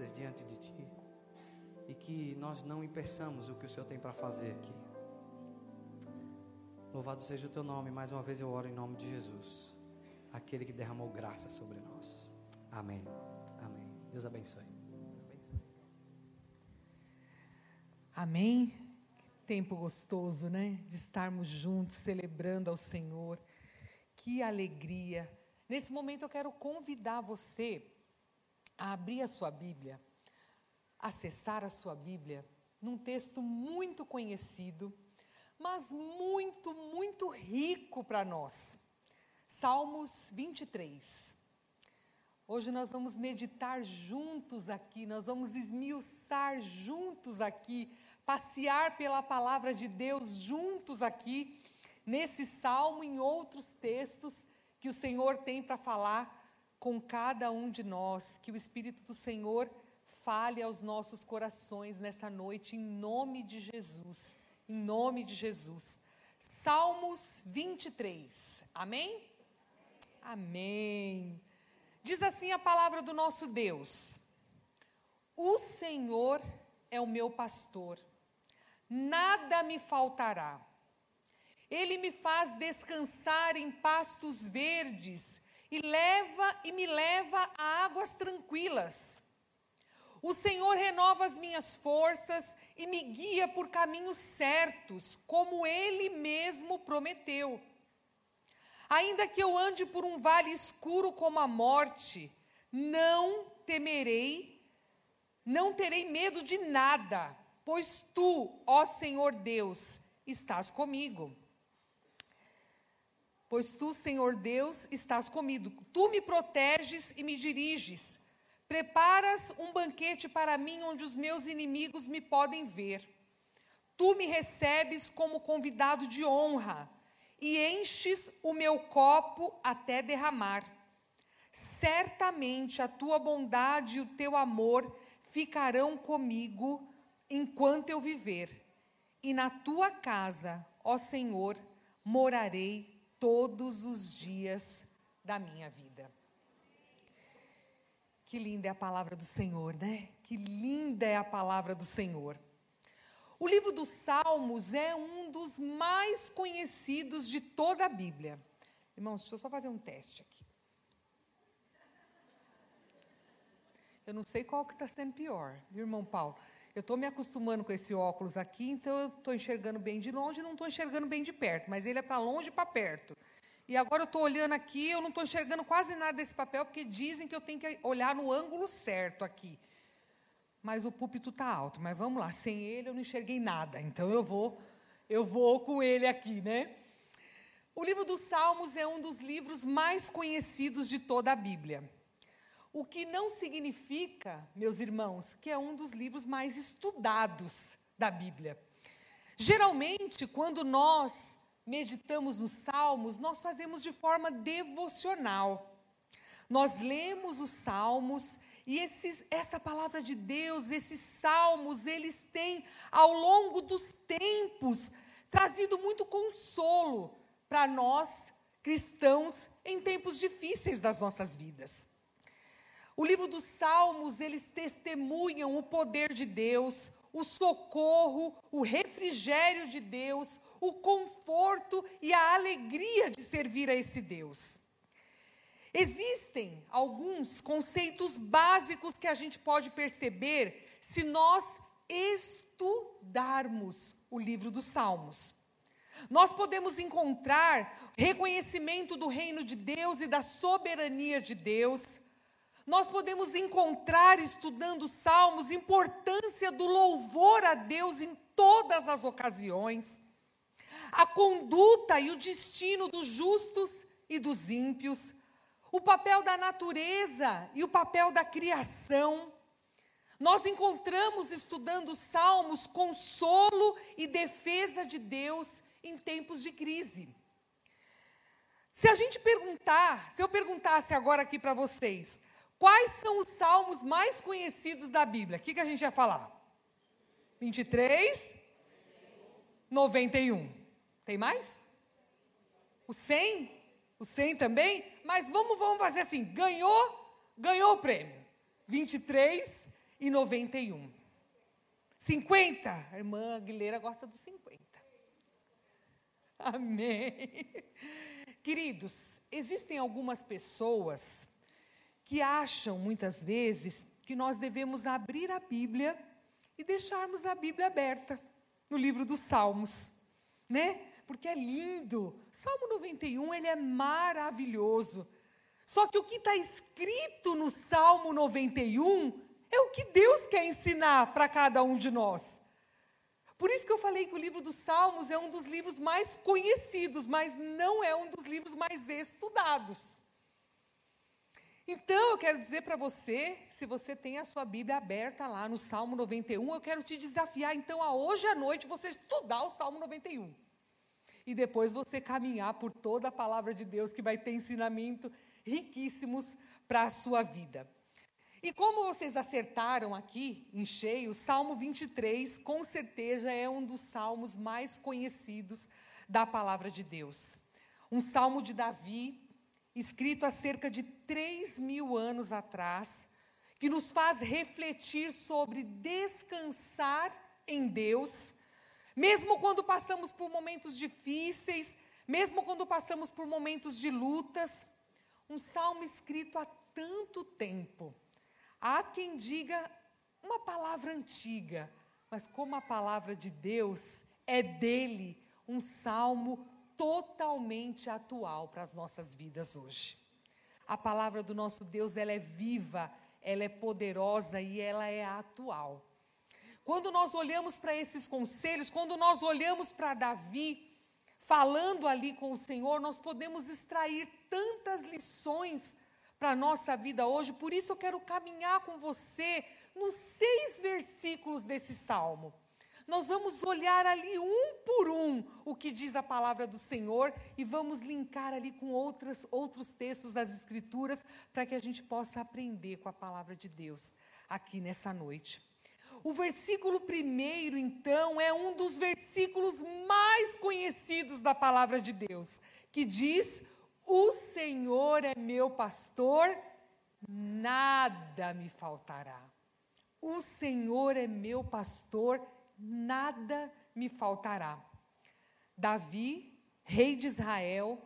vidas diante de Ti e que nós não impeçamos o que o Senhor tem para fazer aqui. Louvado seja o Teu nome, mais uma vez eu oro em nome de Jesus, aquele que derramou graça sobre nós. Amém. Amém. Deus abençoe. Amém. Que tempo gostoso, né? De estarmos juntos celebrando ao Senhor. Que alegria. Nesse momento eu quero convidar você a abrir a sua Bíblia, acessar a sua Bíblia num texto muito conhecido, mas muito, muito rico para nós. Salmos 23. Hoje nós vamos meditar juntos aqui, nós vamos esmiuçar juntos aqui, passear pela palavra de Deus juntos aqui, nesse salmo em outros textos que o Senhor tem para falar com cada um de nós, que o Espírito do Senhor fale aos nossos corações nessa noite, em nome de Jesus. Em nome de Jesus. Salmos 23. Amém? Amém. Diz assim a palavra do nosso Deus: O Senhor é o meu pastor, nada me faltará. Ele me faz descansar em pastos verdes e leva e me leva a águas tranquilas. O Senhor renova as minhas forças e me guia por caminhos certos, como ele mesmo prometeu. Ainda que eu ande por um vale escuro como a morte, não temerei, não terei medo de nada, pois tu, ó Senhor Deus, estás comigo. Pois tu, Senhor Deus, estás comigo. Tu me proteges e me diriges. Preparas um banquete para mim onde os meus inimigos me podem ver. Tu me recebes como convidado de honra e enches o meu copo até derramar. Certamente a tua bondade e o teu amor ficarão comigo enquanto eu viver. E na tua casa, ó Senhor, morarei todos os dias da minha vida. Que linda é a palavra do Senhor, né? Que linda é a palavra do Senhor. O livro dos Salmos é um dos mais conhecidos de toda a Bíblia. Irmãos, deixa eu só fazer um teste aqui. Eu não sei qual que está sendo pior, viu, irmão Paulo? Eu estou me acostumando com esse óculos aqui, então eu estou enxergando bem de longe e não estou enxergando bem de perto, mas ele é para longe e para perto. E agora eu estou olhando aqui, eu não estou enxergando quase nada desse papel, porque dizem que eu tenho que olhar no ângulo certo aqui. Mas o púlpito está alto, mas vamos lá, sem ele eu não enxerguei nada, então eu vou, eu vou com ele aqui, né? O livro dos Salmos é um dos livros mais conhecidos de toda a Bíblia. O que não significa, meus irmãos, que é um dos livros mais estudados da Bíblia. Geralmente, quando nós meditamos nos Salmos, nós fazemos de forma devocional. Nós lemos os Salmos e esses, essa palavra de Deus, esses salmos, eles têm, ao longo dos tempos, trazido muito consolo para nós, cristãos, em tempos difíceis das nossas vidas. O livro dos Salmos, eles testemunham o poder de Deus, o socorro, o refrigério de Deus, o conforto e a alegria de servir a esse Deus. Existem alguns conceitos básicos que a gente pode perceber se nós estudarmos o livro dos Salmos. Nós podemos encontrar reconhecimento do reino de Deus e da soberania de Deus, nós podemos encontrar, estudando salmos, importância do louvor a Deus em todas as ocasiões, a conduta e o destino dos justos e dos ímpios, o papel da natureza e o papel da criação. Nós encontramos, estudando salmos, consolo e defesa de Deus em tempos de crise. Se a gente perguntar, se eu perguntasse agora aqui para vocês, Quais são os salmos mais conhecidos da Bíblia? O que, que a gente ia falar? 23, 91. Tem mais? O 100? O 100 também? Mas vamos, vamos fazer assim: ganhou, ganhou o prêmio. 23 e 91. 50? A irmã Aguilera gosta dos 50. Amém. Queridos, existem algumas pessoas que acham muitas vezes que nós devemos abrir a Bíblia e deixarmos a Bíblia aberta no livro dos Salmos, né? Porque é lindo. Salmo 91, ele é maravilhoso. Só que o que está escrito no Salmo 91 é o que Deus quer ensinar para cada um de nós. Por isso que eu falei que o livro dos Salmos é um dos livros mais conhecidos, mas não é um dos livros mais estudados. Então, eu quero dizer para você, se você tem a sua Bíblia aberta lá no Salmo 91, eu quero te desafiar, então, a hoje à noite você estudar o Salmo 91. E depois você caminhar por toda a palavra de Deus, que vai ter ensinamento riquíssimos para a sua vida. E como vocês acertaram aqui em cheio, o Salmo 23 com certeza é um dos salmos mais conhecidos da palavra de Deus. Um salmo de Davi, escrito há cerca de 3 mil anos atrás, que nos faz refletir sobre descansar em Deus, mesmo quando passamos por momentos difíceis, mesmo quando passamos por momentos de lutas, um salmo escrito há tanto tempo. Há quem diga uma palavra antiga, mas como a palavra de Deus é dele, um salmo totalmente atual para as nossas vidas hoje. A palavra do nosso Deus, ela é viva, ela é poderosa e ela é atual. Quando nós olhamos para esses conselhos, quando nós olhamos para Davi, falando ali com o Senhor, nós podemos extrair tantas lições para a nossa vida hoje. Por isso eu quero caminhar com você nos seis versículos desse salmo. Nós vamos olhar ali um por um o que diz a palavra do Senhor e vamos linkar ali com outras, outros textos das Escrituras para que a gente possa aprender com a palavra de Deus aqui nessa noite. O versículo primeiro, então, é um dos versículos mais conhecidos da palavra de Deus, que diz: O Senhor é meu pastor, nada me faltará. O Senhor é meu pastor, nada me faltará. Davi, rei de Israel,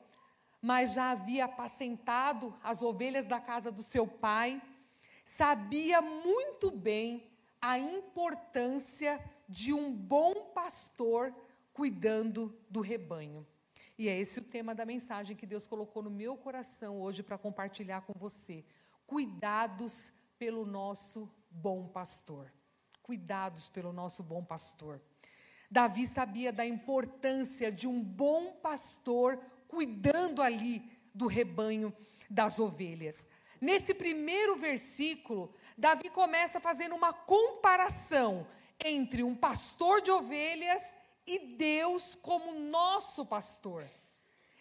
mas já havia apacentado as ovelhas da casa do seu pai, sabia muito bem a importância de um bom pastor cuidando do rebanho. E é esse o tema da mensagem que Deus colocou no meu coração hoje para compartilhar com você. Cuidados pelo nosso bom pastor. Cuidados pelo nosso bom pastor. Davi sabia da importância de um bom pastor cuidando ali do rebanho das ovelhas. Nesse primeiro versículo, Davi começa fazendo uma comparação entre um pastor de ovelhas e Deus como nosso pastor.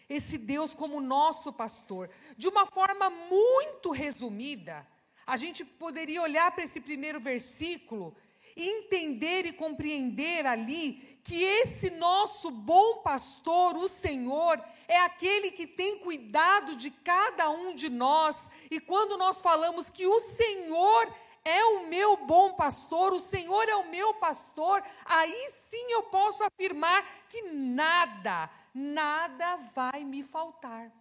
Esse Deus como nosso pastor. De uma forma muito resumida, a gente poderia olhar para esse primeiro versículo entender e compreender ali que esse nosso bom pastor, o Senhor, é aquele que tem cuidado de cada um de nós. E quando nós falamos que o Senhor é o meu bom pastor, o Senhor é o meu pastor, aí sim eu posso afirmar que nada, nada vai me faltar.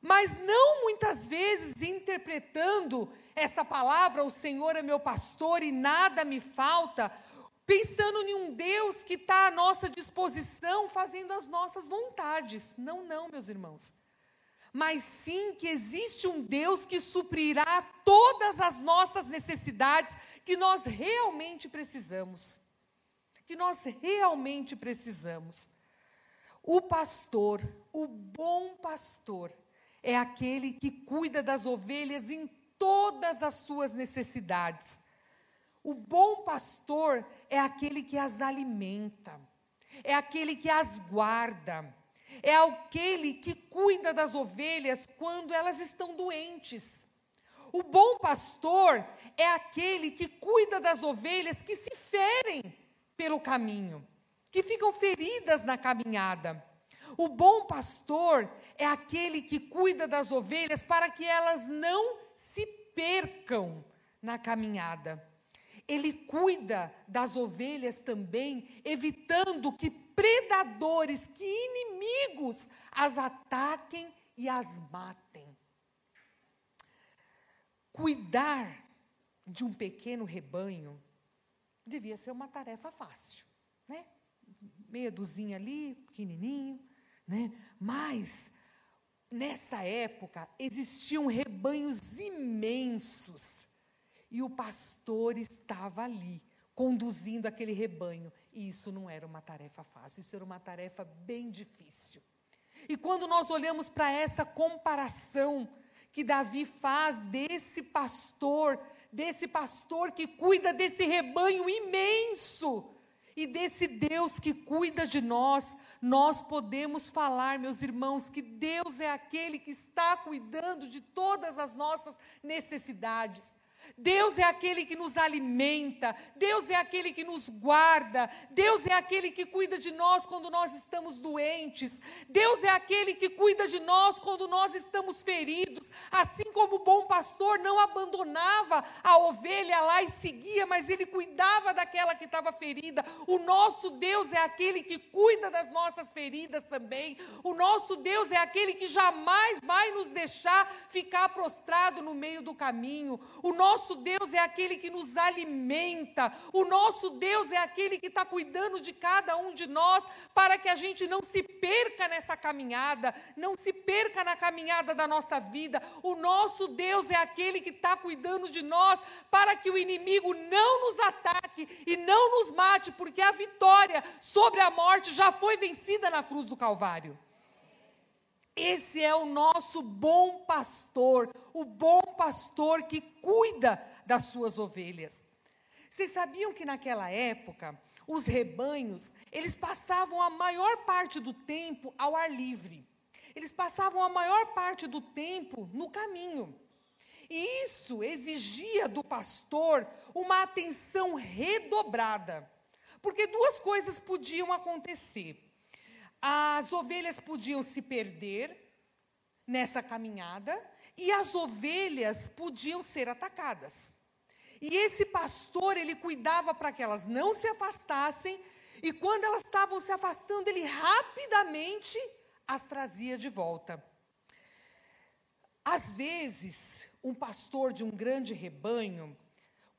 Mas não muitas vezes interpretando essa palavra, o Senhor é meu pastor e nada me falta, pensando em um Deus que está à nossa disposição, fazendo as nossas vontades. Não, não, meus irmãos. Mas sim que existe um Deus que suprirá todas as nossas necessidades que nós realmente precisamos. Que nós realmente precisamos. O pastor, o bom pastor, é aquele que cuida das ovelhas em todas as suas necessidades o bom pastor é aquele que as alimenta, é aquele que as guarda, é aquele que cuida das ovelhas quando elas estão doentes. O bom pastor é aquele que cuida das ovelhas que se ferem pelo caminho, que ficam feridas na caminhada. O bom pastor é aquele que cuida das ovelhas para que elas não percam na caminhada. Ele cuida das ovelhas também, evitando que predadores, que inimigos as ataquem e as matem. Cuidar de um pequeno rebanho devia ser uma tarefa fácil, né? Meia duzinha ali, pequenininho, né? Mas nessa época existiam rebanhos imensos e o pastor estava ali conduzindo aquele rebanho e isso não era uma tarefa fácil, isso era uma tarefa bem difícil. E quando nós olhamos para essa comparação que Davi faz desse pastor, desse pastor que cuida desse rebanho imenso, e desse Deus que cuida de nós, nós podemos falar, meus irmãos, que Deus é aquele que está cuidando de todas as nossas necessidades. Deus é aquele que nos alimenta, Deus é aquele que nos guarda, Deus é aquele que cuida de nós quando nós estamos doentes, Deus é aquele que cuida de nós quando nós estamos feridos, assim como o bom pastor não abandonava a ovelha lá e seguia, mas ele cuidava daquela que estava ferida. O nosso Deus é aquele que cuida das nossas feridas também. O nosso Deus é aquele que jamais vai nos deixar ficar prostrado no meio do caminho. O nosso nosso Deus é aquele que nos alimenta, o nosso Deus é aquele que está cuidando de cada um de nós, para que a gente não se perca nessa caminhada, não se perca na caminhada da nossa vida. O nosso Deus é aquele que está cuidando de nós, para que o inimigo não nos ataque e não nos mate, porque a vitória sobre a morte já foi vencida na cruz do Calvário. Esse é o nosso bom pastor, o bom pastor que cuida das suas ovelhas. Vocês sabiam que naquela época, os rebanhos, eles passavam a maior parte do tempo ao ar livre. Eles passavam a maior parte do tempo no caminho. E isso exigia do pastor uma atenção redobrada. Porque duas coisas podiam acontecer as ovelhas podiam se perder nessa caminhada e as ovelhas podiam ser atacadas. E esse pastor, ele cuidava para que elas não se afastassem, e quando elas estavam se afastando, ele rapidamente as trazia de volta. Às vezes, um pastor de um grande rebanho,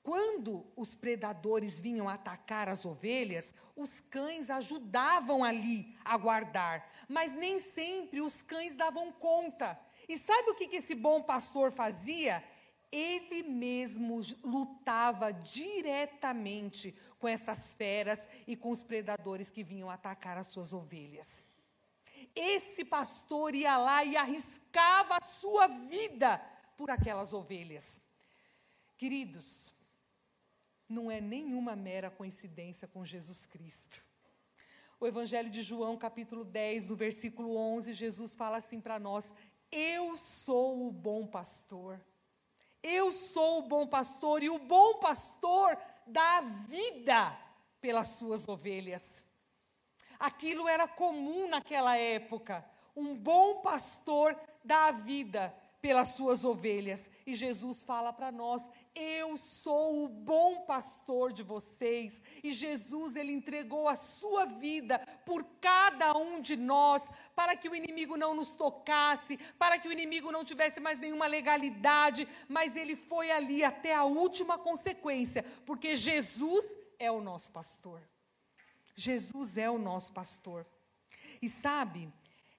quando os predadores vinham atacar as ovelhas, os cães ajudavam ali a guardar, mas nem sempre os cães davam conta. E sabe o que esse bom pastor fazia? Ele mesmo lutava diretamente com essas feras e com os predadores que vinham atacar as suas ovelhas. Esse pastor ia lá e arriscava a sua vida por aquelas ovelhas. Queridos, não é nenhuma mera coincidência com Jesus Cristo. O Evangelho de João, capítulo 10, no versículo 11, Jesus fala assim para nós: Eu sou o bom pastor. Eu sou o bom pastor e o bom pastor dá vida pelas suas ovelhas. Aquilo era comum naquela época. Um bom pastor dá vida pelas suas ovelhas. E Jesus fala para nós: eu sou o bom pastor de vocês. E Jesus, ele entregou a sua vida por cada um de nós, para que o inimigo não nos tocasse, para que o inimigo não tivesse mais nenhuma legalidade, mas ele foi ali até a última consequência, porque Jesus é o nosso pastor. Jesus é o nosso pastor. E sabe,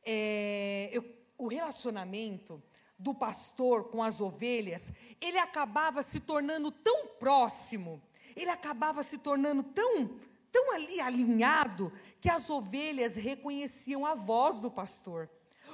é, eu, o relacionamento do pastor com as ovelhas, ele acabava se tornando tão próximo, ele acabava se tornando tão, tão ali alinhado, que as ovelhas reconheciam a voz do pastor.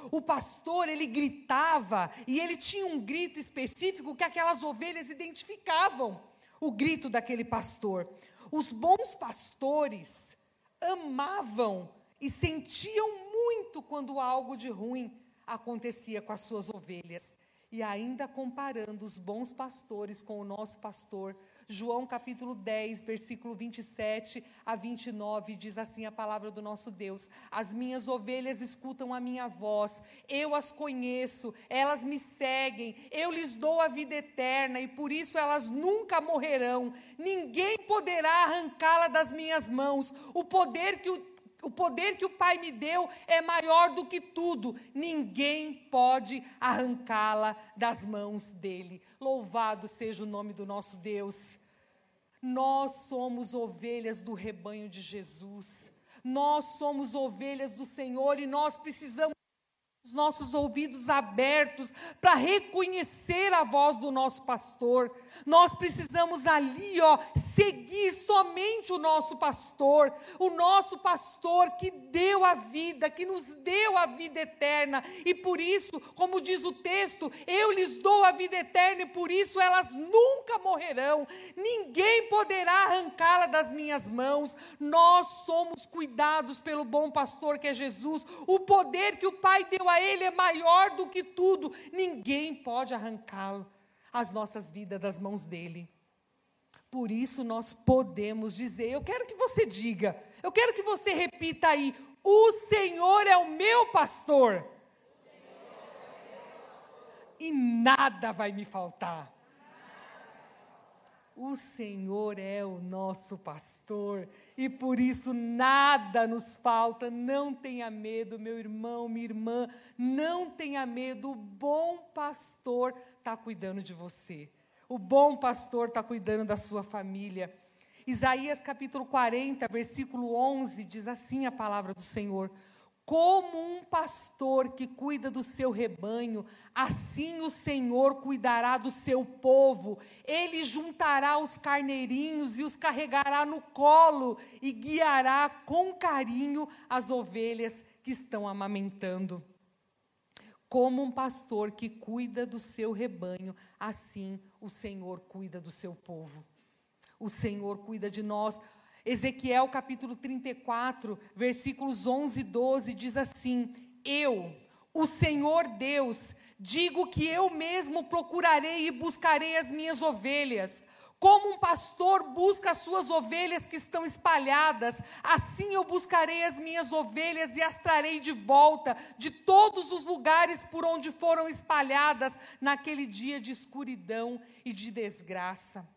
O pastor, ele gritava, e ele tinha um grito específico que aquelas ovelhas identificavam o grito daquele pastor. Os bons pastores amavam e sentiam muito quando algo de ruim acontecia com as suas ovelhas. E ainda comparando os bons pastores com o nosso pastor, João capítulo 10, versículo 27 a 29, diz assim a palavra do nosso Deus: As minhas ovelhas escutam a minha voz, eu as conheço, elas me seguem, eu lhes dou a vida eterna e por isso elas nunca morrerão, ninguém poderá arrancá-la das minhas mãos. O poder que o o poder que o Pai me deu é maior do que tudo. Ninguém pode arrancá-la das mãos dele. Louvado seja o nome do nosso Deus. Nós somos ovelhas do rebanho de Jesus. Nós somos ovelhas do Senhor e nós precisamos os nossos ouvidos abertos para reconhecer a voz do nosso pastor. Nós precisamos ali, ó, seguir somente o nosso pastor, o nosso pastor que deu a vida, que nos deu a vida eterna. E por isso, como diz o texto, eu lhes dou a vida eterna e por isso elas nunca morrerão. Ninguém poderá arrancá-la das minhas mãos. Nós somos cuidados pelo bom pastor que é Jesus. O poder que o Pai deu a ele é maior do que tudo. Ninguém pode arrancá-lo, as nossas vidas das mãos dele. Por isso nós podemos dizer, eu quero que você diga, eu quero que você repita aí: o Senhor é o meu pastor. E nada vai me faltar. O Senhor é o nosso pastor e por isso nada nos falta. Não tenha medo, meu irmão, minha irmã, não tenha medo. O bom pastor está cuidando de você. O bom pastor está cuidando da sua família. Isaías capítulo 40, versículo 11, diz assim a palavra do Senhor: como um pastor que cuida do seu rebanho, assim o Senhor cuidará do seu povo. Ele juntará os carneirinhos e os carregará no colo e guiará com carinho as ovelhas que estão amamentando. Como um pastor que cuida do seu rebanho, assim o Senhor cuida do seu povo. O Senhor cuida de nós. Ezequiel capítulo 34, versículos 11 e 12 diz assim: Eu, o Senhor Deus, digo que eu mesmo procurarei e buscarei as minhas ovelhas. Como um pastor busca as suas ovelhas que estão espalhadas, assim eu buscarei as minhas ovelhas e as trarei de volta de todos os lugares por onde foram espalhadas naquele dia de escuridão e de desgraça.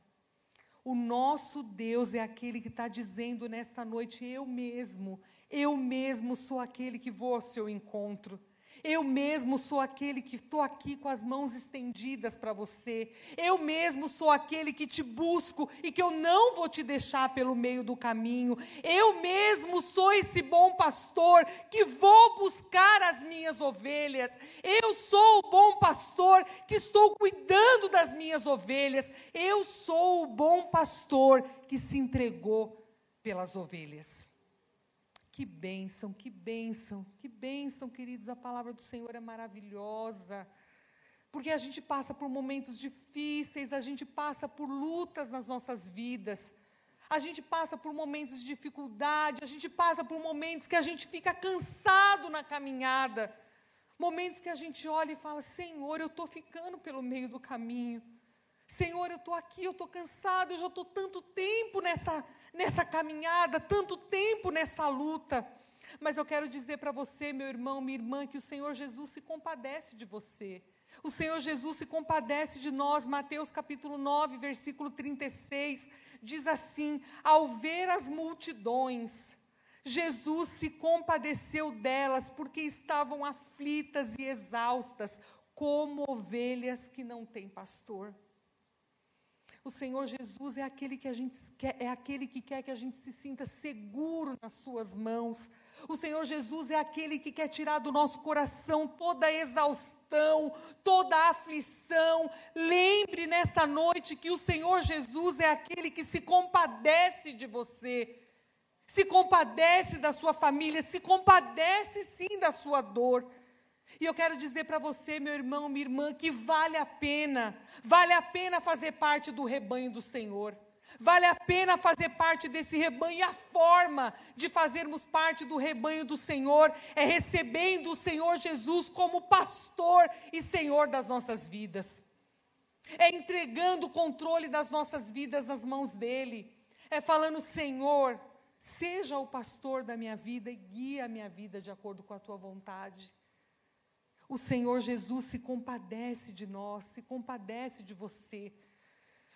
O nosso Deus é aquele que está dizendo nessa noite: eu mesmo, eu mesmo sou aquele que vou ao seu encontro. Eu mesmo sou aquele que estou aqui com as mãos estendidas para você. Eu mesmo sou aquele que te busco e que eu não vou te deixar pelo meio do caminho. Eu mesmo sou esse bom pastor que vou buscar as minhas ovelhas. Eu sou o bom pastor que estou cuidando das minhas ovelhas. Eu sou o bom pastor que se entregou pelas ovelhas. Que bênção, que bênção, que bênção, queridos. A palavra do Senhor é maravilhosa. Porque a gente passa por momentos difíceis, a gente passa por lutas nas nossas vidas. A gente passa por momentos de dificuldade, a gente passa por momentos que a gente fica cansado na caminhada. Momentos que a gente olha e fala: Senhor, eu estou ficando pelo meio do caminho. Senhor, eu estou aqui, eu estou cansado, eu já estou tanto tempo nessa, nessa caminhada, tanto tempo nessa luta. Mas eu quero dizer para você, meu irmão, minha irmã, que o Senhor Jesus se compadece de você. O Senhor Jesus se compadece de nós. Mateus capítulo 9, versículo 36, diz assim: Ao ver as multidões, Jesus se compadeceu delas, porque estavam aflitas e exaustas, como ovelhas que não têm pastor. O Senhor Jesus é aquele que a gente quer, é aquele que quer que a gente se sinta seguro nas suas mãos. O Senhor Jesus é aquele que quer tirar do nosso coração toda a exaustão, toda a aflição. Lembre nessa noite que o Senhor Jesus é aquele que se compadece de você. Se compadece da sua família, se compadece sim da sua dor. E eu quero dizer para você, meu irmão, minha irmã, que vale a pena, vale a pena fazer parte do rebanho do Senhor. Vale a pena fazer parte desse rebanho. E a forma de fazermos parte do rebanho do Senhor é recebendo o Senhor Jesus como pastor e Senhor das nossas vidas. É entregando o controle das nossas vidas nas mãos dele. É falando, Senhor, seja o pastor da minha vida e guia a minha vida de acordo com a tua vontade. O Senhor Jesus se compadece de nós, se compadece de você.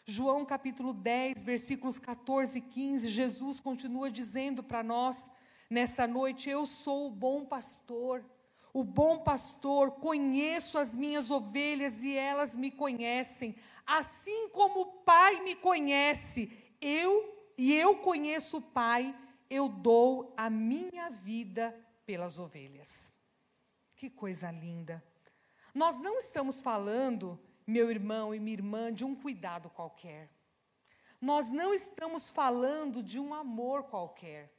João capítulo 10, versículos 14 e 15, Jesus continua dizendo para nós nessa noite: Eu sou o bom pastor. O bom pastor, conheço as minhas ovelhas e elas me conhecem, assim como o Pai me conhece, eu e eu conheço o Pai, eu dou a minha vida pelas ovelhas. Que coisa linda. Nós não estamos falando meu irmão e minha irmã, de um cuidado qualquer. Nós não estamos falando de um amor qualquer.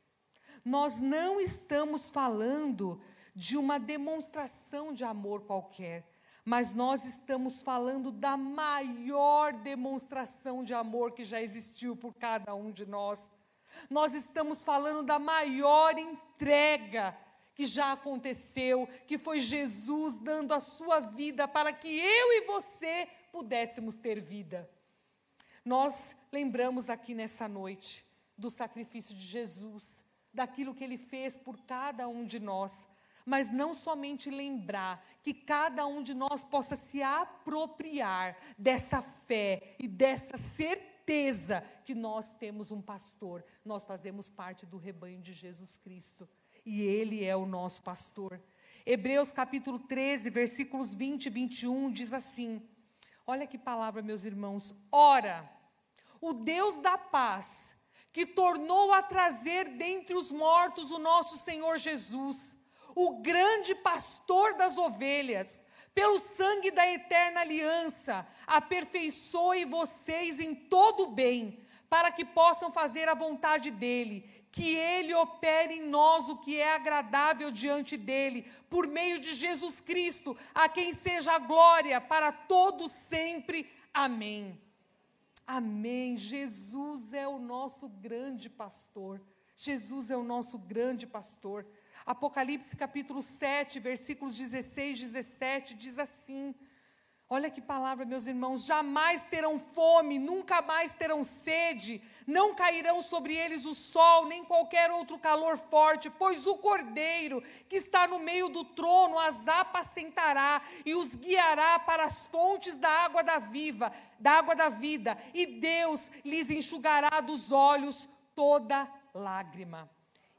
Nós não estamos falando de uma demonstração de amor qualquer. Mas nós estamos falando da maior demonstração de amor que já existiu por cada um de nós. Nós estamos falando da maior entrega que já aconteceu, que foi Jesus dando a sua vida para que eu e você pudéssemos ter vida. Nós lembramos aqui nessa noite do sacrifício de Jesus, daquilo que ele fez por cada um de nós, mas não somente lembrar, que cada um de nós possa se apropriar dessa fé e dessa certeza que nós temos um pastor, nós fazemos parte do rebanho de Jesus Cristo e Ele é o nosso pastor. Hebreus capítulo 13, versículos 20 e 21 diz assim: Olha que palavra, meus irmãos. Ora, o Deus da paz, que tornou a trazer dentre os mortos o nosso Senhor Jesus, o grande pastor das ovelhas, pelo sangue da eterna aliança, aperfeiçoe vocês em todo o bem, para que possam fazer a vontade dele que Ele opere em nós o que é agradável diante dEle, por meio de Jesus Cristo, a quem seja a glória para todos sempre. Amém. Amém. Jesus é o nosso grande pastor. Jesus é o nosso grande pastor. Apocalipse capítulo 7, versículos 16 e 17 diz assim: Olha que palavra, meus irmãos, jamais terão fome, nunca mais terão sede, não cairão sobre eles o sol, nem qualquer outro calor forte, pois o Cordeiro que está no meio do trono as apacentará e os guiará para as fontes da água da viva, da água da vida, e Deus lhes enxugará dos olhos toda lágrima.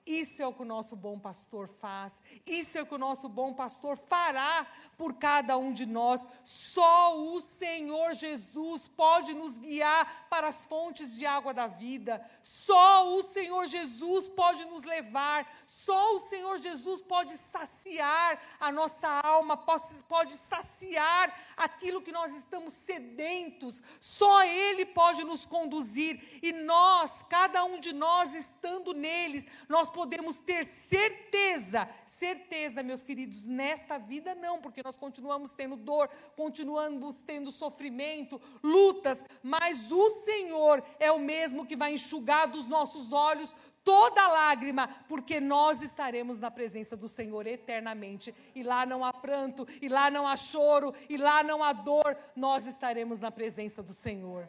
Isso é o que o nosso bom pastor faz, isso é o que o nosso bom pastor fará por cada um de nós. Só o Senhor Jesus pode nos guiar para as fontes de água da vida, só o Senhor Jesus pode nos levar, só o Senhor Jesus pode saciar a nossa alma, pode, pode saciar aquilo que nós estamos sedentos, só Ele pode nos conduzir. E nós, cada um de nós, estando neles, nós podemos ter certeza, certeza, meus queridos, nesta vida não, porque nós continuamos tendo dor, continuamos tendo sofrimento, lutas, mas o Senhor é o mesmo que vai enxugar dos nossos olhos toda lágrima, porque nós estaremos na presença do Senhor eternamente. E lá não há pranto, e lá não há choro, e lá não há dor, nós estaremos na presença do Senhor.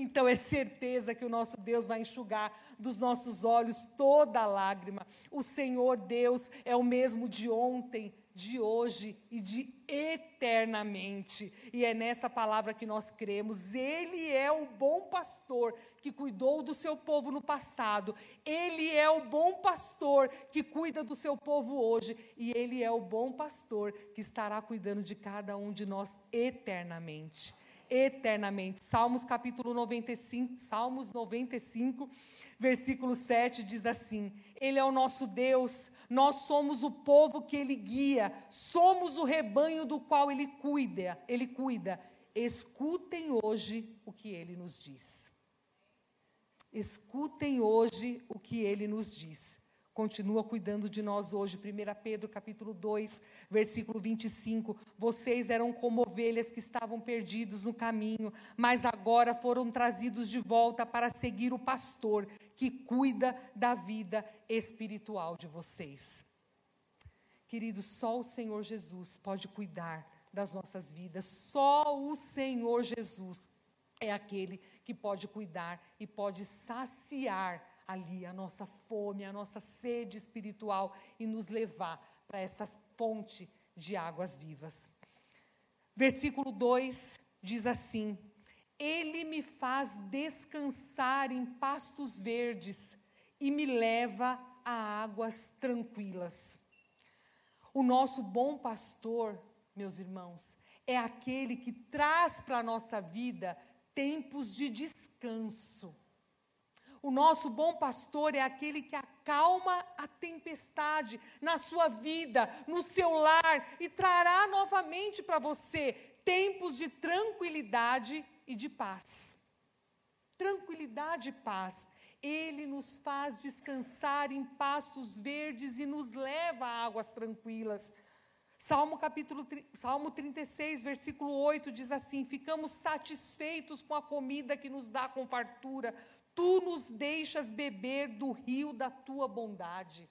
Então é certeza que o nosso Deus vai enxugar dos nossos olhos toda lágrima. O Senhor Deus é o mesmo de ontem, de hoje e de eternamente. E é nessa palavra que nós cremos. Ele é o bom pastor que cuidou do seu povo no passado. Ele é o bom pastor que cuida do seu povo hoje. E ele é o bom pastor que estará cuidando de cada um de nós eternamente eternamente. Salmos capítulo 95, Salmos 95, versículo 7 diz assim: Ele é o nosso Deus, nós somos o povo que ele guia, somos o rebanho do qual ele cuida, ele cuida. Escutem hoje o que ele nos diz. Escutem hoje o que ele nos diz. Continua cuidando de nós hoje. 1 Pedro capítulo 2, versículo 25. Vocês eram como ovelhas que estavam perdidos no caminho, mas agora foram trazidos de volta para seguir o pastor que cuida da vida espiritual de vocês. Queridos, só o Senhor Jesus pode cuidar das nossas vidas. Só o Senhor Jesus é aquele que pode cuidar e pode saciar ali a nossa fome, a nossa sede espiritual e nos levar para essa fonte de águas vivas. Versículo 2 diz assim: Ele me faz descansar em pastos verdes e me leva a águas tranquilas. O nosso bom pastor, meus irmãos, é aquele que traz para a nossa vida tempos de descanso. O nosso bom pastor é aquele que acalma a tempestade na sua vida, no seu lar e trará novamente para você tempos de tranquilidade e de paz. Tranquilidade e paz. Ele nos faz descansar em pastos verdes e nos leva a águas tranquilas. Salmo capítulo Salmo 36, versículo 8 diz assim: Ficamos satisfeitos com a comida que nos dá com fartura, tu nos deixas beber do rio da tua bondade.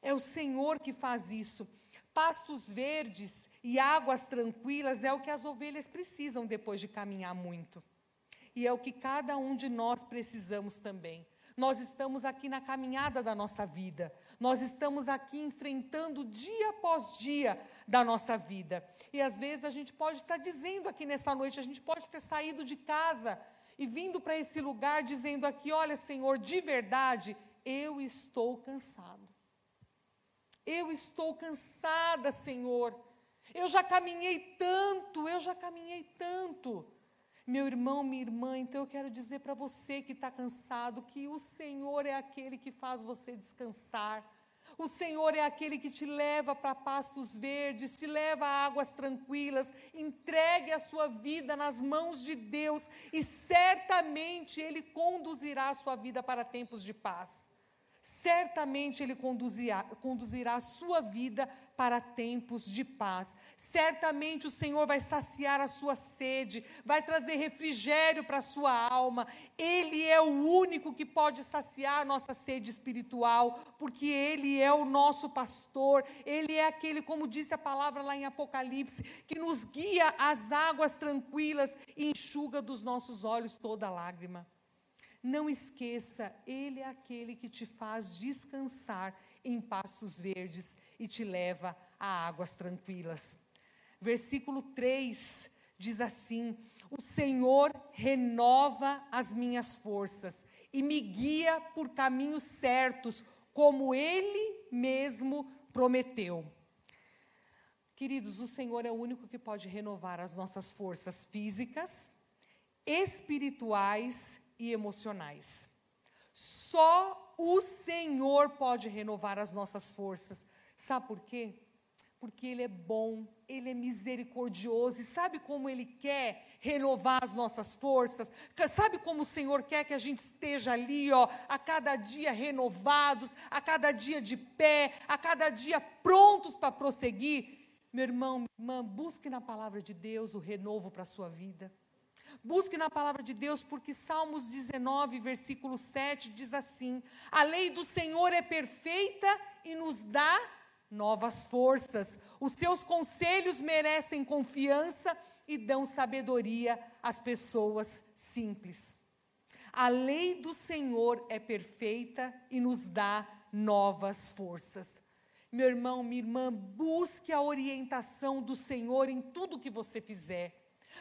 É o Senhor que faz isso. Pastos verdes e águas tranquilas é o que as ovelhas precisam depois de caminhar muito. E é o que cada um de nós precisamos também. Nós estamos aqui na caminhada da nossa vida. Nós estamos aqui enfrentando dia após dia da nossa vida. E às vezes a gente pode estar dizendo aqui nessa noite, a gente pode ter saído de casa e vindo para esse lugar dizendo aqui: Olha, Senhor, de verdade, eu estou cansado. Eu estou cansada, Senhor. Eu já caminhei tanto, eu já caminhei tanto. Meu irmão, minha irmã, então eu quero dizer para você que está cansado que o Senhor é aquele que faz você descansar. O Senhor é aquele que te leva para pastos verdes, te leva a águas tranquilas. Entregue a sua vida nas mãos de Deus e certamente Ele conduzirá a sua vida para tempos de paz certamente Ele conduzirá, conduzirá a sua vida para tempos de paz. Certamente o Senhor vai saciar a sua sede, vai trazer refrigério para a sua alma. Ele é o único que pode saciar a nossa sede espiritual, porque Ele é o nosso pastor, Ele é aquele, como disse a palavra lá em Apocalipse, que nos guia às águas tranquilas e enxuga dos nossos olhos toda lágrima. Não esqueça, Ele é aquele que te faz descansar em pastos verdes e te leva a águas tranquilas. Versículo 3 diz assim: O Senhor renova as minhas forças e me guia por caminhos certos, como Ele mesmo prometeu. Queridos, o Senhor é o único que pode renovar as nossas forças físicas, espirituais e emocionais. Só o Senhor pode renovar as nossas forças. Sabe por quê? Porque Ele é bom, Ele é misericordioso e sabe como Ele quer renovar as nossas forças? Sabe como o Senhor quer que a gente esteja ali, ó, a cada dia renovados, a cada dia de pé, a cada dia prontos para prosseguir? Meu irmão, minha irmã, busque na palavra de Deus o renovo para a sua vida. Busque na palavra de Deus, porque Salmos 19, versículo 7 diz assim: A lei do Senhor é perfeita e nos dá novas forças. Os seus conselhos merecem confiança e dão sabedoria às pessoas simples. A lei do Senhor é perfeita e nos dá novas forças. Meu irmão, minha irmã, busque a orientação do Senhor em tudo que você fizer.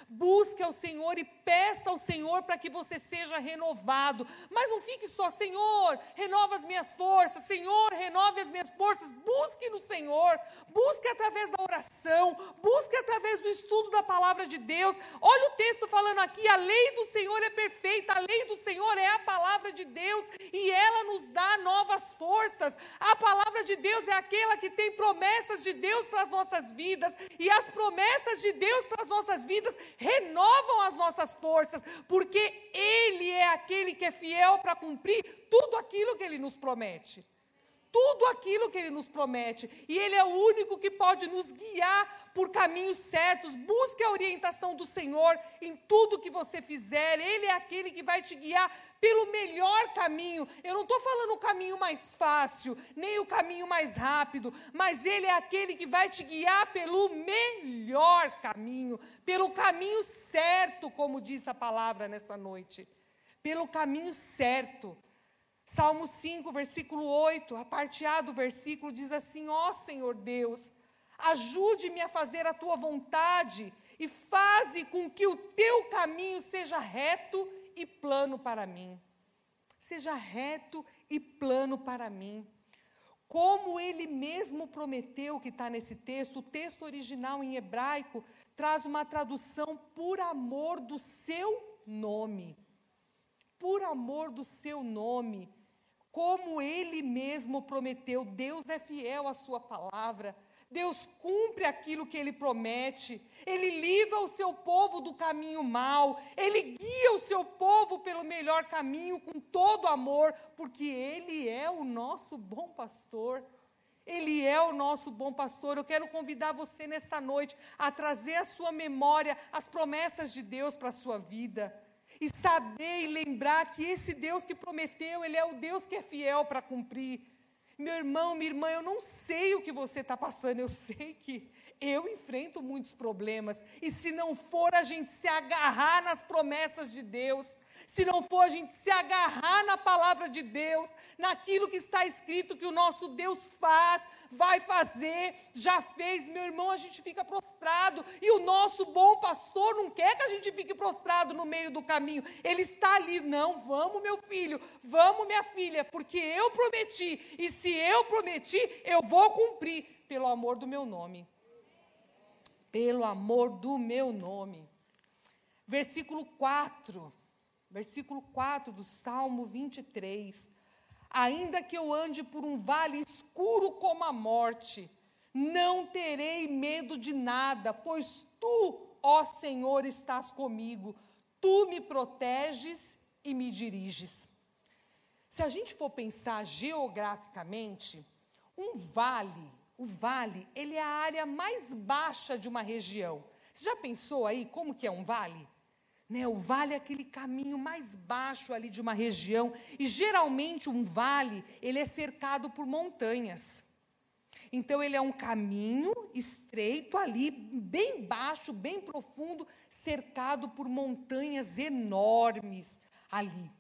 Busque ao Senhor e peça ao Senhor para que você seja renovado. Mas não fique só, Senhor, renova as minhas forças, Senhor, renove as minhas forças. Busque no Senhor, busque através da oração, busque através do estudo da palavra de Deus. Olha o texto falando aqui: a lei do Senhor é perfeita, a lei do Senhor é a palavra de Deus e ela nos dá novas forças. A palavra de Deus é aquela que tem promessas de Deus para as nossas vidas e as promessas de Deus para as nossas vidas renovam as nossas forças, porque Ele é aquele que é fiel para cumprir tudo aquilo que Ele nos promete. tudo aquilo que Ele nos promete. E Ele é o único que pode nos guiar por caminhos certos. Busque a orientação do Senhor em tudo que você fizer. Ele é aquele que vai te guiar pelo melhor caminho. Eu não estou falando o caminho mais fácil, nem o caminho mais rápido, mas Ele é aquele que vai te guiar pelo melhor caminho, pelo caminho certo, como diz a palavra nessa noite. Pelo caminho certo. Salmo 5, versículo 8, a parte A do versículo diz assim: Ó oh, Senhor Deus, ajude-me a fazer a tua vontade e faze com que o teu caminho seja reto e plano para mim. Seja reto e plano para mim. Como ele mesmo prometeu que está nesse texto, o texto original em hebraico traz uma tradução por amor do seu nome. Por amor do seu nome. Como ele mesmo prometeu, Deus é fiel à sua palavra. Deus cumpre aquilo que ele promete, ele livra o seu povo do caminho mau, ele guia o seu povo pelo melhor caminho com todo amor, porque ele é o nosso bom pastor. Ele é o nosso bom pastor. Eu quero convidar você nessa noite a trazer à sua memória as promessas de Deus para a sua vida. E saber e lembrar que esse Deus que prometeu, Ele é o Deus que é fiel para cumprir. Meu irmão, minha irmã, eu não sei o que você está passando, eu sei que eu enfrento muitos problemas. E se não for a gente se agarrar nas promessas de Deus, se não for a gente se agarrar na palavra de Deus, naquilo que está escrito que o nosso Deus faz, vai fazer, já fez, meu irmão, a gente fica prostrado. E o nosso bom pastor não quer que a gente fique prostrado no meio do caminho. Ele está ali, não, vamos, meu filho, vamos, minha filha, porque eu prometi, e se eu prometi, eu vou cumprir, pelo amor do meu nome. Pelo amor do meu nome. Versículo 4 versículo 4 do Salmo 23. Ainda que eu ande por um vale escuro como a morte, não terei medo de nada, pois tu, ó Senhor, estás comigo. Tu me proteges e me diriges. Se a gente for pensar geograficamente, um vale, o vale, ele é a área mais baixa de uma região. Você já pensou aí como que é um vale? Né, o vale é aquele caminho mais baixo ali de uma região e geralmente um vale ele é cercado por montanhas. Então ele é um caminho estreito ali, bem baixo, bem profundo, cercado por montanhas enormes ali.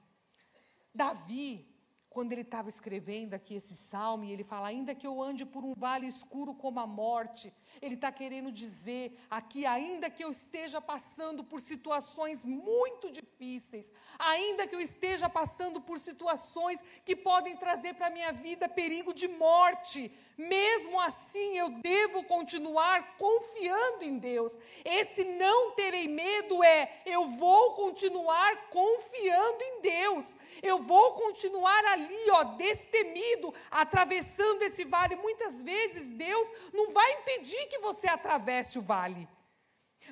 Davi, quando ele estava escrevendo aqui esse salmo, ele fala: ainda que eu ande por um vale escuro como a morte, ele está querendo dizer aqui, ainda que eu esteja passando por situações muito difíceis, ainda que eu esteja passando por situações que podem trazer para a minha vida perigo de morte, mesmo assim eu devo continuar confiando em Deus. Esse não terei medo é eu vou continuar confiando em Deus. Eu vou continuar ali, ó, destemido, atravessando esse vale. Muitas vezes Deus não vai impedir que você atravesse o vale.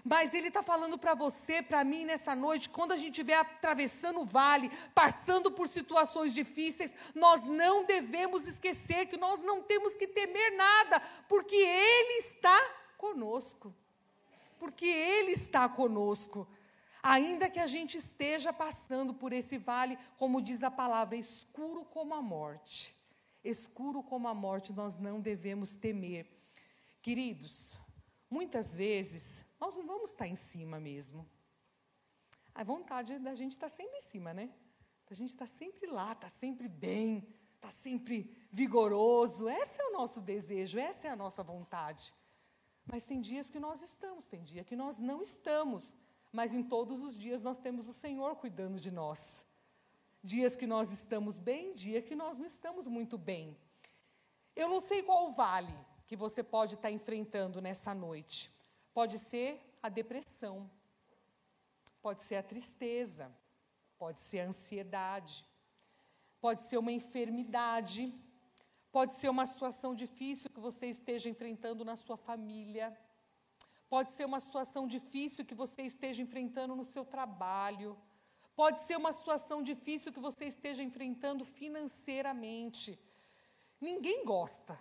Mas Ele está falando para você, para mim, nessa noite, quando a gente estiver atravessando o vale, passando por situações difíceis, nós não devemos esquecer que nós não temos que temer nada, porque Ele está conosco. Porque Ele está conosco. Ainda que a gente esteja passando por esse vale, como diz a palavra, escuro como a morte. Escuro como a morte, nós não devemos temer. Queridos, muitas vezes nós não vamos estar em cima mesmo. A vontade da gente estar sempre em cima, né? A gente está sempre lá, está sempre bem, está sempre vigoroso. Esse é o nosso desejo, essa é a nossa vontade. Mas tem dias que nós estamos, tem dia que nós não estamos mas em todos os dias nós temos o Senhor cuidando de nós. Dias que nós estamos bem, dia que nós não estamos muito bem. Eu não sei qual vale que você pode estar enfrentando nessa noite. Pode ser a depressão, pode ser a tristeza, pode ser a ansiedade, pode ser uma enfermidade, pode ser uma situação difícil que você esteja enfrentando na sua família Pode ser uma situação difícil que você esteja enfrentando no seu trabalho. Pode ser uma situação difícil que você esteja enfrentando financeiramente. Ninguém gosta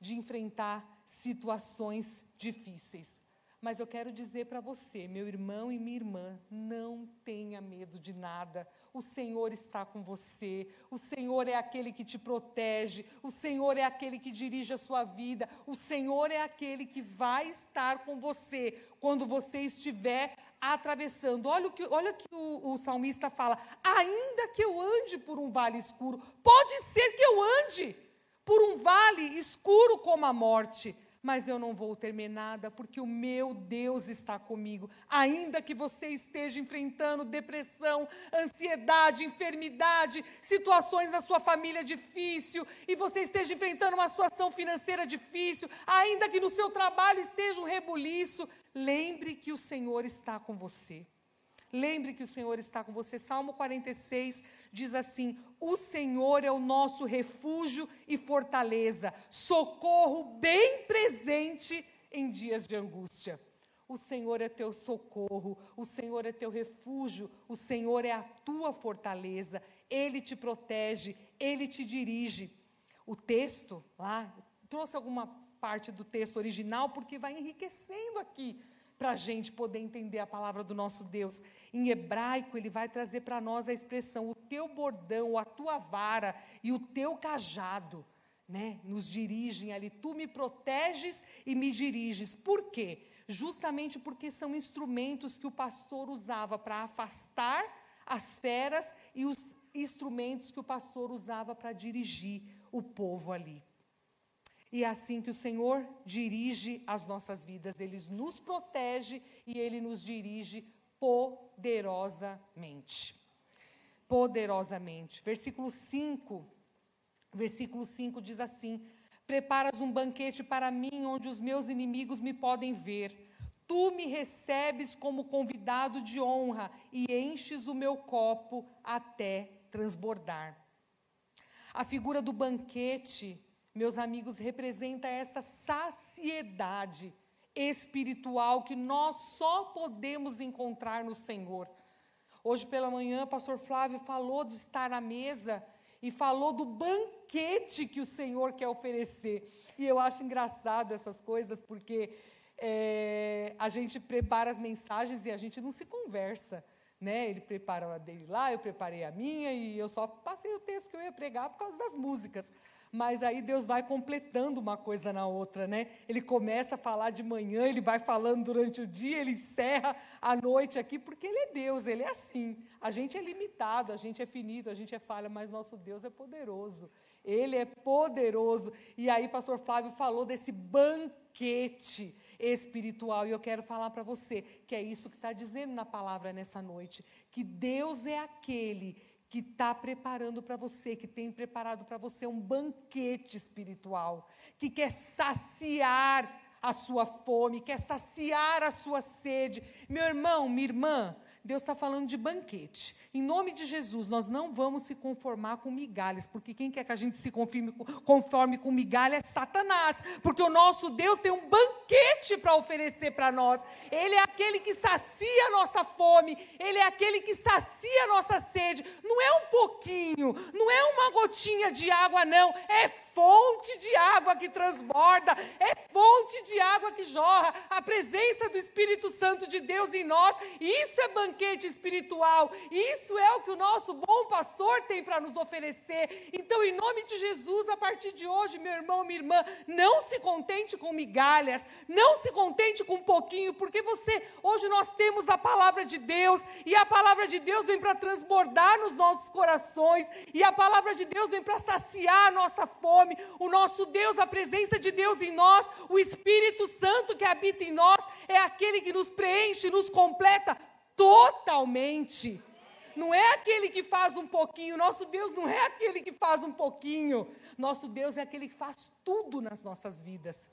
de enfrentar situações difíceis. Mas eu quero dizer para você, meu irmão e minha irmã, não tenha medo de nada. O Senhor está com você. O Senhor é aquele que te protege. O Senhor é aquele que dirige a sua vida. O Senhor é aquele que vai estar com você quando você estiver atravessando. Olha o que, olha o, que o, o salmista fala: ainda que eu ande por um vale escuro, pode ser que eu ande por um vale escuro como a morte mas eu não vou temer nada, porque o meu Deus está comigo. Ainda que você esteja enfrentando depressão, ansiedade, enfermidade, situações na sua família difícil, e você esteja enfrentando uma situação financeira difícil, ainda que no seu trabalho esteja um rebuliço, lembre que o Senhor está com você. Lembre que o Senhor está com você. Salmo 46 diz assim: O Senhor é o nosso refúgio e fortaleza, socorro bem presente em dias de angústia. O Senhor é teu socorro, o Senhor é teu refúgio, o Senhor é a tua fortaleza, ele te protege, ele te dirige. O texto lá, trouxe alguma parte do texto original, porque vai enriquecendo aqui para a gente poder entender a palavra do nosso Deus. Em hebraico, ele vai trazer para nós a expressão: o teu bordão, a tua vara e o teu cajado. Né, nos dirigem ali, tu me proteges e me diriges. Por quê? Justamente porque são instrumentos que o pastor usava para afastar as feras e os instrumentos que o pastor usava para dirigir o povo ali. E é assim que o Senhor dirige as nossas vidas, Ele nos protege e Ele nos dirige poderosamente. Poderosamente. Versículo 5. Versículo 5 diz assim: Preparas um banquete para mim, onde os meus inimigos me podem ver. Tu me recebes como convidado de honra e enches o meu copo até transbordar. A figura do banquete meus amigos, representa essa saciedade espiritual que nós só podemos encontrar no Senhor. Hoje pela manhã, o pastor Flávio falou de estar à mesa e falou do banquete que o Senhor quer oferecer. E eu acho engraçado essas coisas, porque é, a gente prepara as mensagens e a gente não se conversa. Né? Ele prepara a dele lá, eu preparei a minha e eu só passei o texto que eu ia pregar por causa das músicas. Mas aí Deus vai completando uma coisa na outra, né? Ele começa a falar de manhã, ele vai falando durante o dia, ele encerra à noite aqui, porque ele é Deus, ele é assim. A gente é limitado, a gente é finito, a gente é falha, mas nosso Deus é poderoso. Ele é poderoso. E aí, pastor Flávio falou desse banquete espiritual. E eu quero falar para você que é isso que está dizendo na palavra nessa noite: que Deus é aquele que está preparando para você, que tem preparado para você um banquete espiritual, que quer saciar a sua fome, quer saciar a sua sede. Meu irmão, minha irmã, Deus está falando de banquete. Em nome de Jesus, nós não vamos se conformar com migalhas, porque quem quer que a gente se conforme, conforme com migalha é Satanás, porque o nosso Deus tem um banquete para oferecer para nós. Ele é aquele que sacia a nossa fome, ele é aquele que sacia a nossa sede. Não é um pouquinho, não é uma gotinha de água, não, é fonte de água que transborda, é fonte de água que jorra, a presença do Espírito Santo de Deus em nós, isso é banquete espiritual, isso é o que o nosso bom pastor tem para nos oferecer. Então, em nome de Jesus, a partir de hoje, meu irmão, minha irmã, não se contente com migalhas, não se contente com um pouquinho, porque você, hoje nós temos a palavra de Deus, e a palavra de Deus vem para transbordar nos nossos corações, e a palavra de Deus vem para saciar a nossa fome o nosso Deus, a presença de Deus em nós, o Espírito Santo que habita em nós, é aquele que nos preenche, nos completa totalmente. Não é aquele que faz um pouquinho, nosso Deus não é aquele que faz um pouquinho, nosso Deus é aquele que faz tudo nas nossas vidas.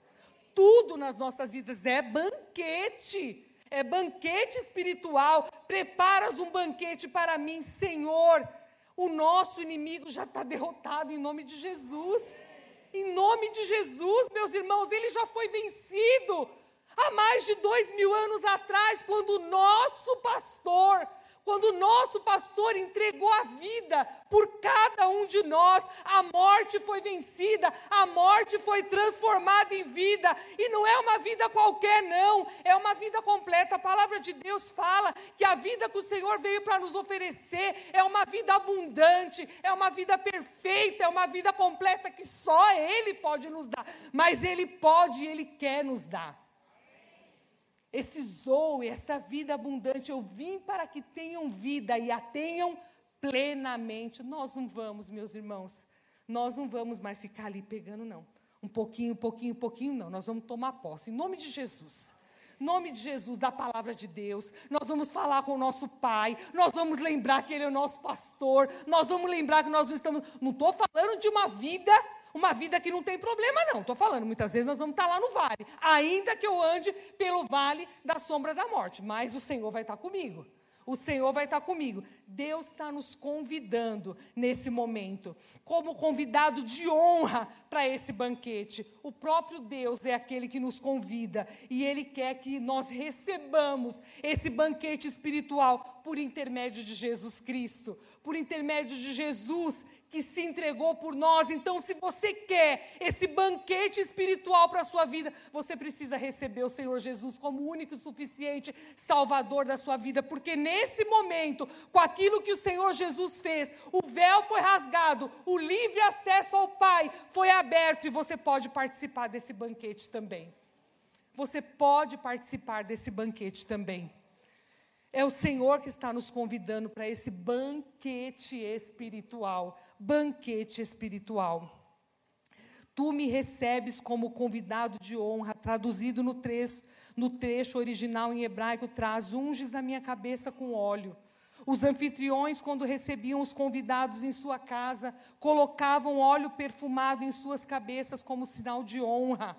Tudo nas nossas vidas é banquete é banquete espiritual. Preparas um banquete para mim, Senhor. O nosso inimigo já está derrotado em nome de Jesus. Em nome de Jesus, meus irmãos, ele já foi vencido há mais de dois mil anos atrás, quando o nosso pastor, quando o nosso pastor entregou a vida por cada um de nós, a morte foi vencida, a morte foi transformada em vida, e não é uma vida qualquer, não, é uma vida completa. A palavra de Deus fala que a vida que o Senhor veio para nos oferecer é uma vida abundante, é uma vida perfeita, é uma vida completa que só Ele pode nos dar, mas Ele pode e Ele quer nos dar esse zoe, essa vida abundante. Eu vim para que tenham vida e a tenham plenamente. Nós não vamos, meus irmãos, nós não vamos mais ficar ali pegando, não. Um pouquinho, um pouquinho, um pouquinho, não. Nós vamos tomar posse, em nome de Jesus. Nome de Jesus, da palavra de Deus, nós vamos falar com o nosso Pai, nós vamos lembrar que Ele é o nosso pastor, nós vamos lembrar que nós não estamos. Não estou falando de uma vida uma vida que não tem problema, não. Estou falando, muitas vezes nós vamos estar lá no vale, ainda que eu ande pelo vale da sombra da morte, mas o Senhor vai estar comigo. O Senhor vai estar comigo. Deus está nos convidando nesse momento, como convidado de honra para esse banquete. O próprio Deus é aquele que nos convida e Ele quer que nós recebamos esse banquete espiritual por intermédio de Jesus Cristo, por intermédio de Jesus que se entregou por nós. Então, se você quer esse banquete espiritual para a sua vida, você precisa receber o Senhor Jesus como único e suficiente Salvador da sua vida, porque nesse momento, com aquilo que o Senhor Jesus fez, o véu foi rasgado, o livre acesso ao Pai foi aberto e você pode participar desse banquete também. Você pode participar desse banquete também. É o Senhor que está nos convidando para esse banquete espiritual. Banquete espiritual. Tu me recebes como convidado de honra, traduzido no trecho, no trecho original em hebraico, traz unges na minha cabeça com óleo. Os anfitriões, quando recebiam os convidados em sua casa, colocavam óleo perfumado em suas cabeças como sinal de honra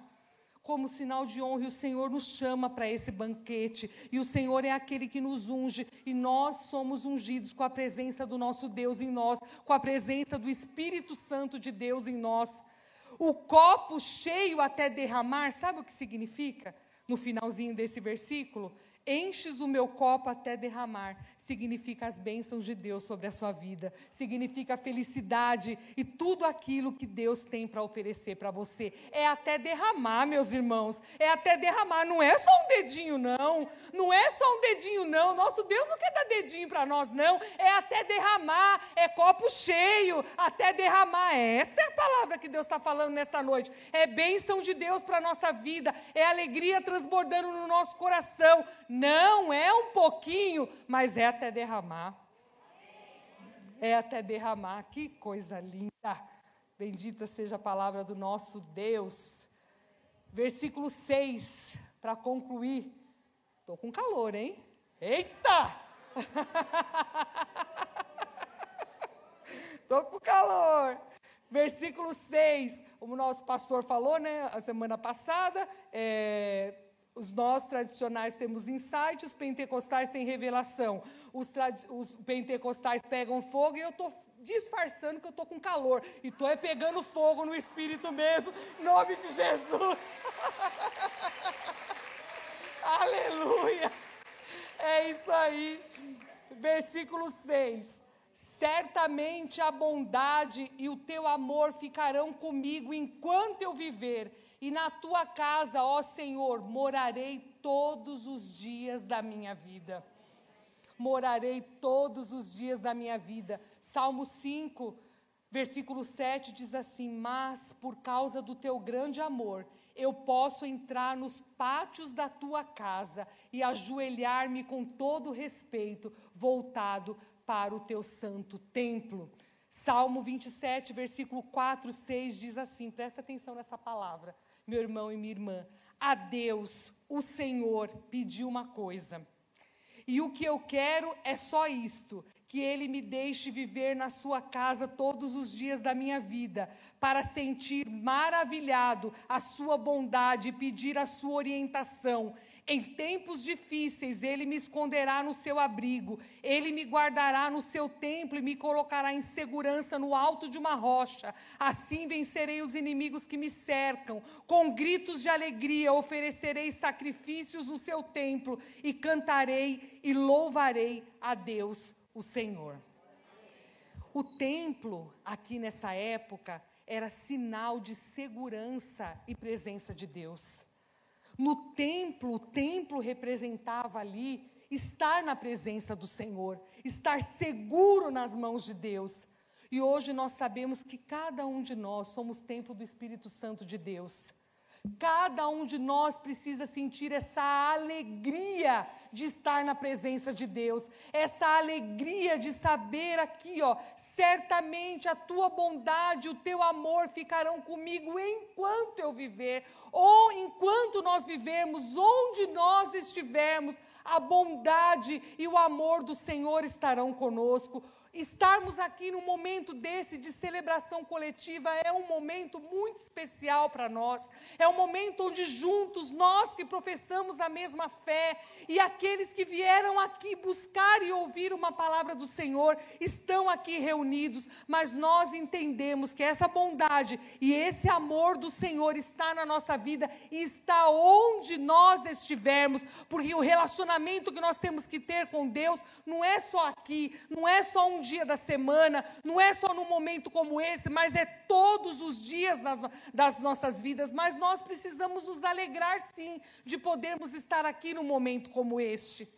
como sinal de honra, e o Senhor nos chama para esse banquete, e o Senhor é aquele que nos unge, e nós somos ungidos com a presença do nosso Deus em nós, com a presença do Espírito Santo de Deus em nós. O copo cheio até derramar, sabe o que significa? No finalzinho desse versículo, enches o meu copo até derramar significa as bênçãos de Deus sobre a sua vida, significa a felicidade e tudo aquilo que Deus tem para oferecer para você. É até derramar, meus irmãos, é até derramar, não é só um dedinho, não, não é só um dedinho, não. Nosso Deus não quer dar dedinho para nós, não, é até derramar, é copo cheio, até derramar. Essa é a palavra que Deus está falando nessa noite. É bênção de Deus para a nossa vida, é alegria transbordando no nosso coração. Não é um pouquinho, mas é até derramar. É até derramar. Que coisa linda. Bendita seja a palavra do nosso Deus. Versículo 6, para concluir. Estou com calor, hein? Eita! Estou com calor. Versículo 6, como o nosso pastor falou, né, a semana passada, é, os nós tradicionais temos insight, os pentecostais têm revelação. Os, os pentecostais pegam fogo e eu estou disfarçando que eu estou com calor. E estou é pegando fogo no espírito mesmo, em nome de Jesus. Aleluia. É isso aí. Versículo 6. Certamente a bondade e o teu amor ficarão comigo enquanto eu viver e na tua casa, ó Senhor, morarei todos os dias da minha vida. Morarei todos os dias da minha vida. Salmo 5, versículo 7 diz assim: Mas por causa do teu grande amor, eu posso entrar nos pátios da tua casa e ajoelhar-me com todo respeito, voltado para o teu santo templo. Salmo 27, versículo 4, 6 diz assim: presta atenção nessa palavra meu irmão e minha irmã, a Deus, o Senhor, pediu uma coisa. E o que eu quero é só isto: que Ele me deixe viver na Sua casa todos os dias da minha vida, para sentir maravilhado a Sua bondade e pedir a Sua orientação. Em tempos difíceis, ele me esconderá no seu abrigo, ele me guardará no seu templo e me colocará em segurança no alto de uma rocha. Assim vencerei os inimigos que me cercam. Com gritos de alegria oferecerei sacrifícios no seu templo e cantarei e louvarei a Deus, o Senhor. O templo, aqui nessa época, era sinal de segurança e presença de Deus. No templo, o templo representava ali estar na presença do Senhor, estar seguro nas mãos de Deus. E hoje nós sabemos que cada um de nós somos templo do Espírito Santo de Deus. Cada um de nós precisa sentir essa alegria de estar na presença de Deus, essa alegria de saber aqui, ó, certamente a tua bondade, o teu amor ficarão comigo enquanto eu viver, ou enquanto nós vivermos, onde nós estivermos, a bondade e o amor do Senhor estarão conosco estarmos aqui num momento desse de celebração coletiva é um momento muito especial para nós. É um momento onde juntos nós que professamos a mesma fé e aqueles que vieram aqui buscar e ouvir uma palavra do Senhor estão aqui reunidos, mas nós entendemos que essa bondade e esse amor do Senhor está na nossa vida e está onde nós estivermos, porque o relacionamento que nós temos que ter com Deus não é só aqui, não é só um dia da semana, não é só num momento como esse, mas é todos os dias das, das nossas vidas. Mas nós precisamos nos alegrar, sim, de podermos estar aqui num momento como este,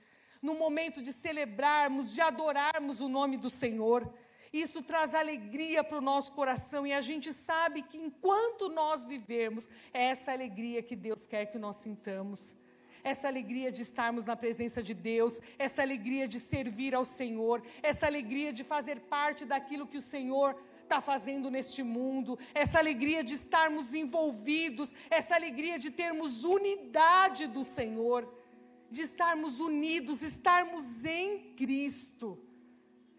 no momento de celebrarmos, de adorarmos o nome do Senhor. Isso traz alegria para o nosso coração e a gente sabe que enquanto nós vivermos, é essa alegria que Deus quer que nós sintamos essa alegria de estarmos na presença de Deus, essa alegria de servir ao Senhor, essa alegria de fazer parte daquilo que o Senhor está fazendo neste mundo, essa alegria de estarmos envolvidos, essa alegria de termos unidade do Senhor, de estarmos unidos, estarmos em Cristo.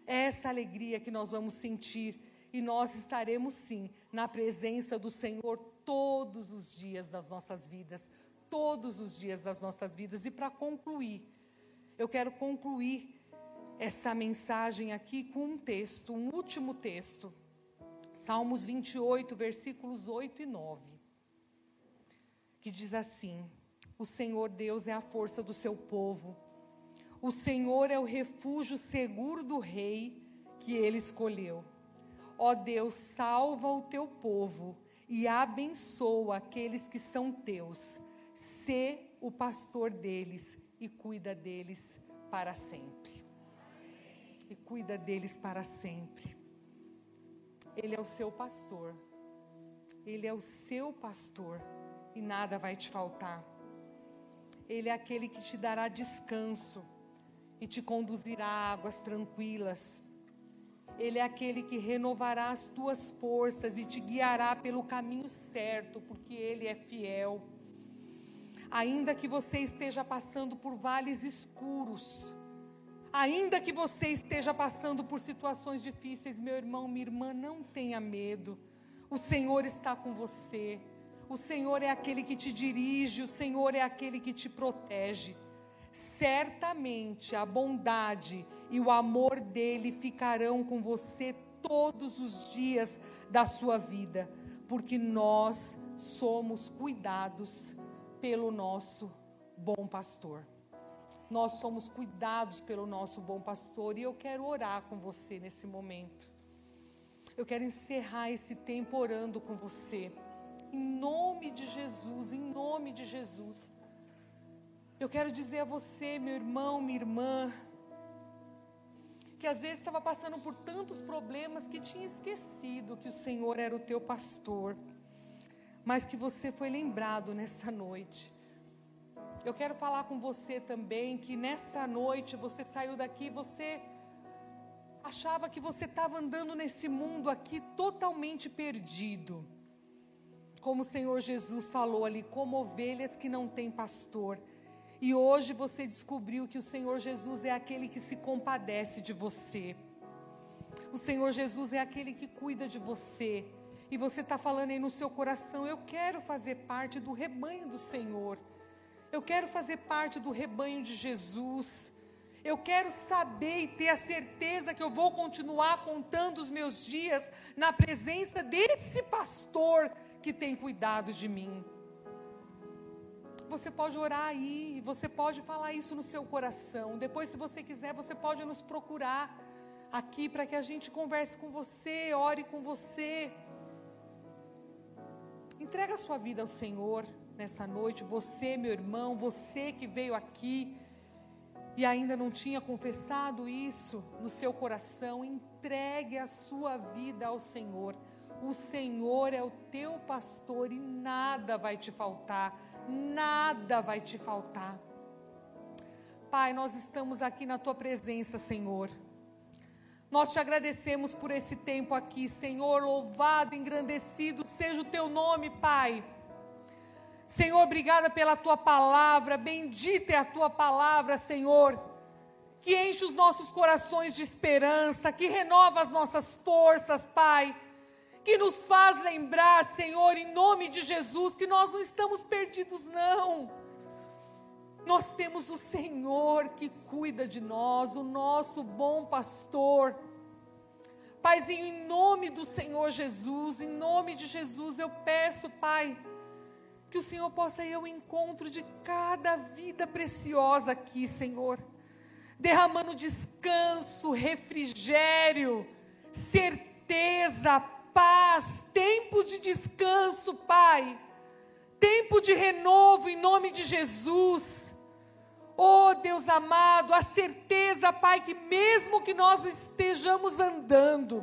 É essa alegria que nós vamos sentir e nós estaremos sim na presença do Senhor todos os dias das nossas vidas todos os dias das nossas vidas. E para concluir, eu quero concluir essa mensagem aqui com um texto, um último texto. Salmos 28, versículos 8 e 9. Que diz assim: O Senhor Deus é a força do seu povo. O Senhor é o refúgio seguro do rei que ele escolheu. Ó Deus, salva o teu povo e abençoa aqueles que são teus ser o pastor deles e cuida deles para sempre. E cuida deles para sempre. Ele é o seu pastor. Ele é o seu pastor e nada vai te faltar. Ele é aquele que te dará descanso e te conduzirá a águas tranquilas. Ele é aquele que renovará as tuas forças e te guiará pelo caminho certo, porque Ele é fiel. Ainda que você esteja passando por vales escuros, ainda que você esteja passando por situações difíceis, meu irmão, minha irmã, não tenha medo. O Senhor está com você. O Senhor é aquele que te dirige, o Senhor é aquele que te protege. Certamente a bondade e o amor dele ficarão com você todos os dias da sua vida, porque nós somos cuidados pelo nosso bom pastor. Nós somos cuidados pelo nosso bom pastor e eu quero orar com você nesse momento. Eu quero encerrar esse tempo orando com você. Em nome de Jesus, em nome de Jesus. Eu quero dizer a você, meu irmão, minha irmã, que às vezes estava passando por tantos problemas que tinha esquecido que o Senhor era o teu pastor mas que você foi lembrado nesta noite. Eu quero falar com você também que nesta noite você saiu daqui, você achava que você estava andando nesse mundo aqui totalmente perdido. Como o Senhor Jesus falou ali, como ovelhas que não têm pastor. E hoje você descobriu que o Senhor Jesus é aquele que se compadece de você. O Senhor Jesus é aquele que cuida de você e você está falando aí no seu coração: eu quero fazer parte do rebanho do Senhor. Eu quero fazer parte do rebanho de Jesus. Eu quero saber e ter a certeza que eu vou continuar contando os meus dias na presença desse pastor que tem cuidado de mim. Você pode orar aí, você pode falar isso no seu coração. Depois, se você quiser, você pode nos procurar aqui para que a gente converse com você, ore com você. Entrega a sua vida ao Senhor nessa noite, você, meu irmão, você que veio aqui e ainda não tinha confessado isso no seu coração, entregue a sua vida ao Senhor. O Senhor é o teu pastor e nada vai te faltar, nada vai te faltar. Pai, nós estamos aqui na tua presença, Senhor. Nós te agradecemos por esse tempo aqui, Senhor. Louvado, engrandecido seja o teu nome, Pai. Senhor, obrigada pela tua palavra, bendita é a tua palavra, Senhor, que enche os nossos corações de esperança, que renova as nossas forças, Pai, que nos faz lembrar, Senhor, em nome de Jesus, que nós não estamos perdidos, não. Nós temos o Senhor que cuida de nós, o nosso bom pastor. Paizinho, em nome do Senhor Jesus, em nome de Jesus, eu peço, Pai, que o Senhor possa ir ao encontro de cada vida preciosa aqui, Senhor. Derramando descanso, refrigério, certeza, paz, tempo de descanso, Pai. Tempo de renovo em nome de Jesus. Oh, Deus amado, a certeza, Pai, que mesmo que nós estejamos andando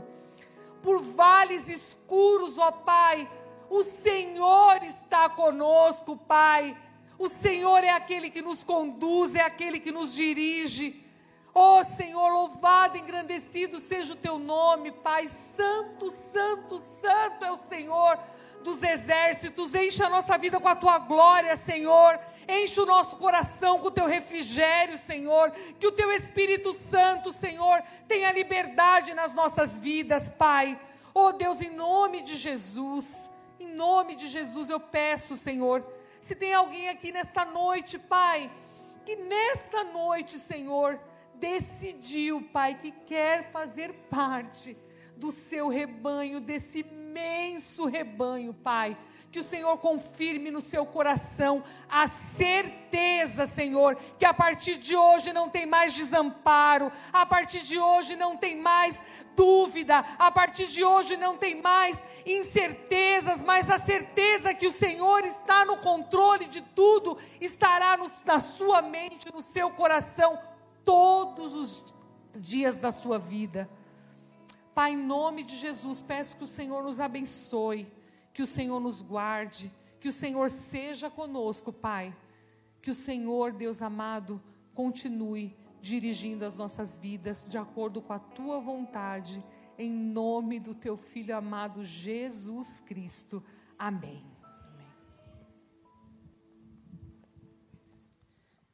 por vales escuros, ó Pai, o Senhor está conosco, Pai. O Senhor é aquele que nos conduz, é aquele que nos dirige. Oh Senhor, louvado, engrandecido seja o teu nome, Pai. Santo, santo, santo é o Senhor dos exércitos. Enche a nossa vida com a tua glória, Senhor. Enche o nosso coração com o teu refrigério, Senhor. Que o teu Espírito Santo, Senhor, tenha liberdade nas nossas vidas, Pai. Oh Deus, em nome de Jesus. Em nome de Jesus eu peço, Senhor, se tem alguém aqui nesta noite, Pai, que nesta noite, Senhor, decidiu, Pai, que quer fazer parte do seu rebanho, desse imenso rebanho, Pai que o Senhor confirme no seu coração a certeza, Senhor, que a partir de hoje não tem mais desamparo, a partir de hoje não tem mais dúvida, a partir de hoje não tem mais incertezas, mas a certeza que o Senhor está no controle de tudo, estará no, na sua mente, no seu coração, todos os dias da sua vida. Pai, em nome de Jesus, peço que o Senhor nos abençoe que o Senhor nos guarde, que o Senhor seja conosco, Pai. Que o Senhor, Deus amado, continue dirigindo as nossas vidas de acordo com a tua vontade, em nome do teu filho amado Jesus Cristo. Amém. Amém.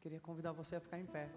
Queria convidar você a ficar em pé.